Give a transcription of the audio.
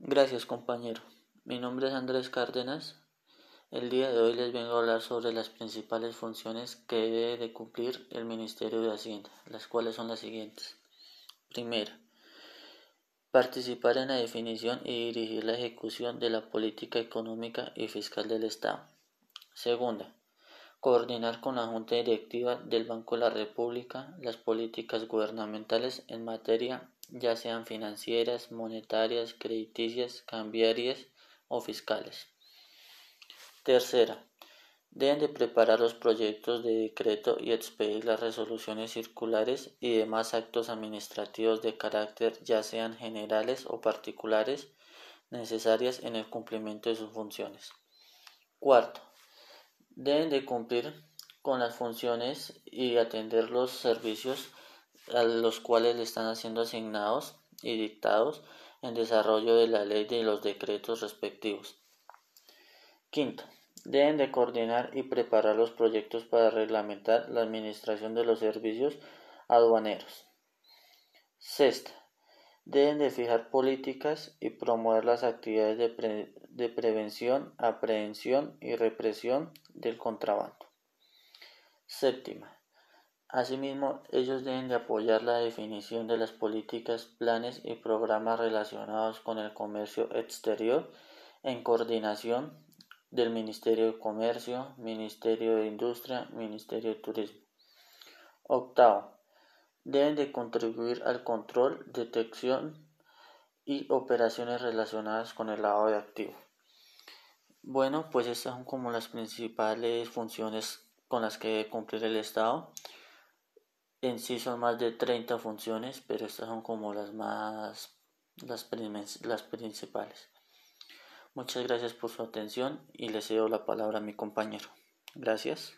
Gracias compañero. Mi nombre es Andrés Cárdenas. El día de hoy les vengo a hablar sobre las principales funciones que debe de cumplir el Ministerio de Hacienda, las cuales son las siguientes. Primera, participar en la definición y dirigir la ejecución de la política económica y fiscal del Estado. Segunda, coordinar con la Junta Directiva del Banco de la República las políticas gubernamentales en materia ya sean financieras, monetarias, crediticias, cambiarias o fiscales. Tercera, deben de preparar los proyectos de decreto y expedir las resoluciones circulares y demás actos administrativos de carácter ya sean generales o particulares necesarias en el cumplimiento de sus funciones. Cuarto, deben de cumplir con las funciones y atender los servicios a los cuales le están siendo asignados y dictados en desarrollo de la ley de los decretos respectivos. Quinto, deben de coordinar y preparar los proyectos para reglamentar la administración de los servicios aduaneros. Sexta, deben de fijar políticas y promover las actividades de, de prevención, aprehensión y represión del contrabando. Séptima, Asimismo, ellos deben de apoyar la definición de las políticas, planes y programas relacionados con el comercio exterior en coordinación del Ministerio de Comercio, Ministerio de Industria, Ministerio de Turismo. Octavo, deben de contribuir al control, detección y operaciones relacionadas con el lavado de activos. Bueno, pues estas son como las principales funciones con las que debe cumplir el Estado. En sí son más de 30 funciones, pero estas son como las más las, principales. Muchas gracias por su atención y le cedo la palabra a mi compañero. Gracias.